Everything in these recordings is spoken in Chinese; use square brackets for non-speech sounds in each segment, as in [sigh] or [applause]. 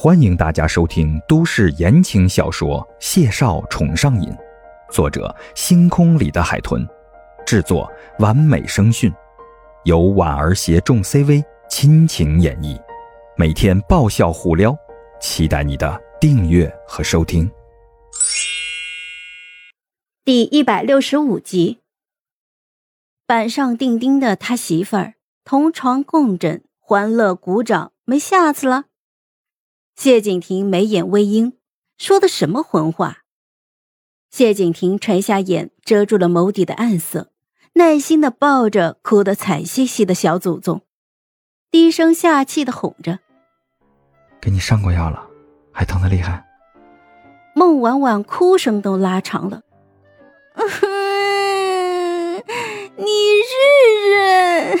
欢迎大家收听都市言情小说《谢少宠上瘾》，作者：星空里的海豚，制作：完美声讯，由婉儿携众 CV 亲情演绎，每天爆笑互撩，期待你的订阅和收听。第一百六十五集，板上钉钉的他媳妇儿，同床共枕，欢乐鼓掌，没下次了。谢景亭眉眼微阴，说的什么混话？谢景亭垂下眼，遮住了眸底的暗色，耐心的抱着哭得惨兮兮的小祖宗，低声下气的哄着：“给你上过药了，还疼得厉害。”孟婉婉哭声都拉长了：“ [laughs] 你是人？”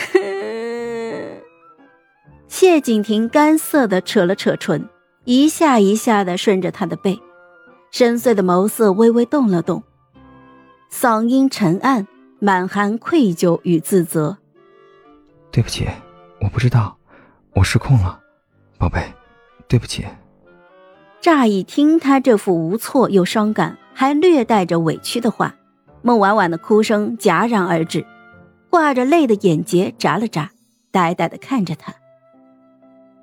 [laughs] 谢景亭干涩的扯了扯唇。一下一下的顺着他的背，深邃的眸色微微动了动，嗓音沉暗，满含愧疚与自责。对不起，我不知道，我失控了，宝贝，对不起。乍一听他这副无措又伤感，还略带着委屈的话，孟婉婉的哭声戛然而止，挂着泪的眼睫眨了眨，呆呆的看着他。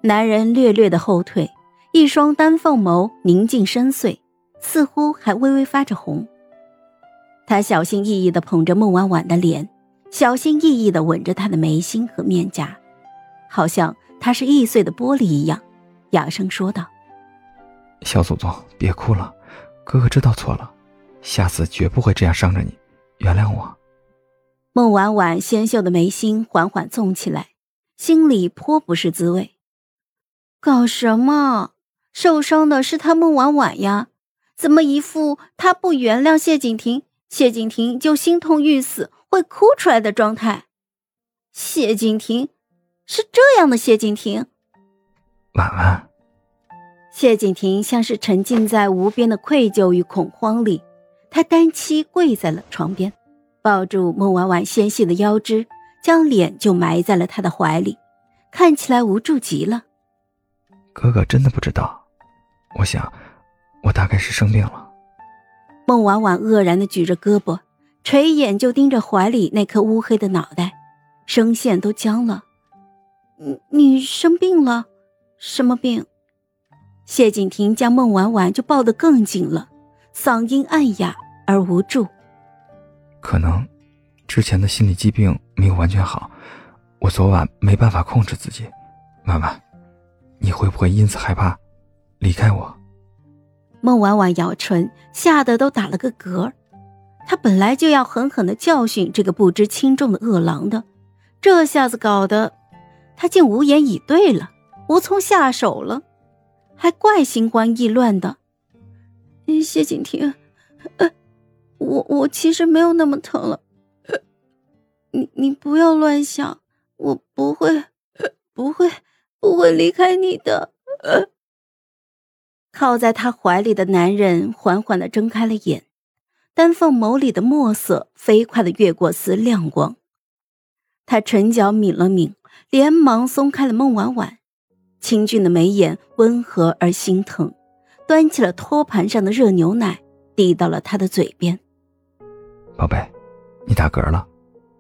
男人略略的后退。一双丹凤眸宁静深邃，似乎还微微发着红。他小心翼翼地捧着孟婉婉的脸，小心翼翼地吻着她的眉心和面颊，好像她是易碎的玻璃一样，哑声说道：“小祖宗，别哭了，哥哥知道错了，下次绝不会这样伤着你，原谅我。”孟婉婉纤秀的眉心缓缓纵起来，心里颇不是滋味。搞什么？受伤的是他孟婉婉呀，怎么一副他不原谅谢景亭，谢景亭就心痛欲死，会哭出来的状态？谢景亭是这样的，谢景亭。婉婉，谢景亭像是沉浸在无边的愧疚与恐慌里，他单膝跪在了床边，抱住孟婉婉纤细的腰肢，将脸就埋在了他的怀里，看起来无助极了。哥哥真的不知道。我想，我大概是生病了。孟婉婉愕然的举着胳膊，垂眼就盯着怀里那颗乌黑的脑袋，声线都僵了。你你生病了？什么病？谢景亭将孟婉婉就抱得更紧了，嗓音暗哑而无助。可能，之前的心理疾病没有完全好，我昨晚没办法控制自己。婉婉，你会不会因此害怕？离开我，孟婉婉咬唇，吓得都打了个嗝。她本来就要狠狠的教训这个不知轻重的恶狼的，这下子搞得她竟无言以对了，无从下手了，还怪心慌意乱的。谢景亭，我我其实没有那么疼了，你你不要乱想，我不会，不会，不会离开你的。靠在他怀里的男人缓缓的睁开了眼，丹凤眸里的墨色飞快的越过丝亮光。他唇角抿了抿，连忙松开了孟婉婉，清俊的眉眼温和而心疼，端起了托盘上的热牛奶，递到了他的嘴边。宝贝，你打嗝了，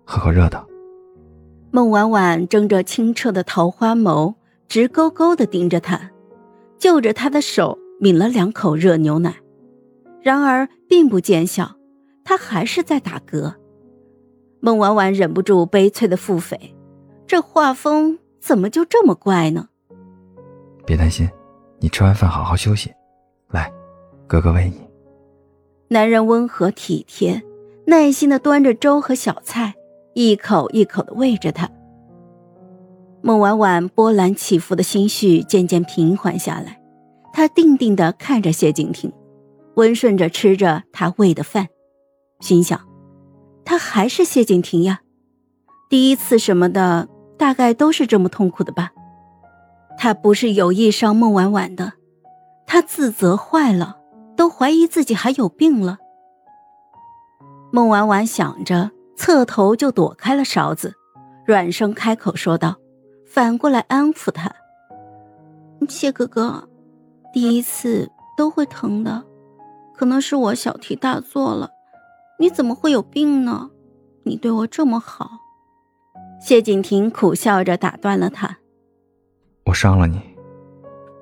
喝口热的。孟婉婉睁着清澈的桃花眸，直勾勾的盯着他，就着他的手。抿了两口热牛奶，然而并不见效，他还是在打嗝。孟婉婉忍不住悲催的腹诽：“这画风怎么就这么怪呢？”别担心，你吃完饭好好休息。来，哥哥喂你。男人温和体贴，耐心的端着粥和小菜，一口一口的喂着她。孟婉婉波澜起伏的心绪渐渐平缓下来。他定定地看着谢景亭，温顺着吃着他喂的饭，心想：他还是谢景亭呀，第一次什么的，大概都是这么痛苦的吧。他不是有意伤孟婉婉的，他自责坏了，都怀疑自己还有病了。孟婉婉想着，侧头就躲开了勺子，软声开口说道，反过来安抚他：“谢哥哥。”第一次都会疼的，可能是我小题大做了。你怎么会有病呢？你对我这么好。谢景亭苦笑着打断了他：“我伤了你。”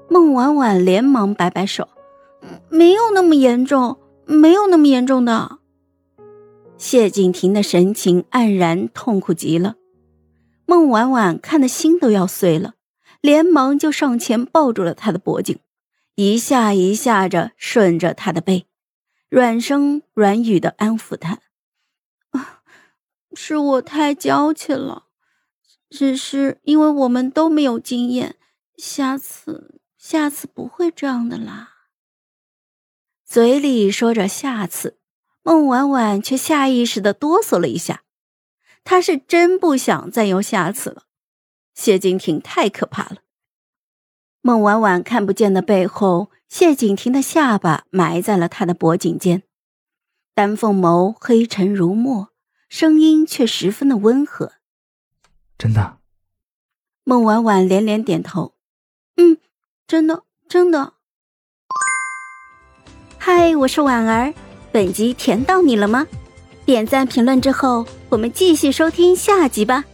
孟婉婉连忙摆摆手：“没有那么严重，没有那么严重的。”谢景亭的神情黯然，痛苦极了。孟婉婉看得心都要碎了，连忙就上前抱住了他的脖颈，一下一下着顺着他的背，软声软语的安抚他：“，是我太娇气了，只是因为我们都没有经验，下次下次不会这样的啦。”嘴里说着“下次”，孟婉婉却下意识的哆嗦了一下。她是真不想再有下次了，谢金亭太可怕了。孟婉婉看不见的背后，谢景亭的下巴埋在了他的脖颈间，丹凤眸黑沉如墨，声音却十分的温和。真的。孟婉婉连连点头，嗯，真的，真的。嗨，我是婉儿，本集甜到你了吗？点赞评论之后，我们继续收听下集吧。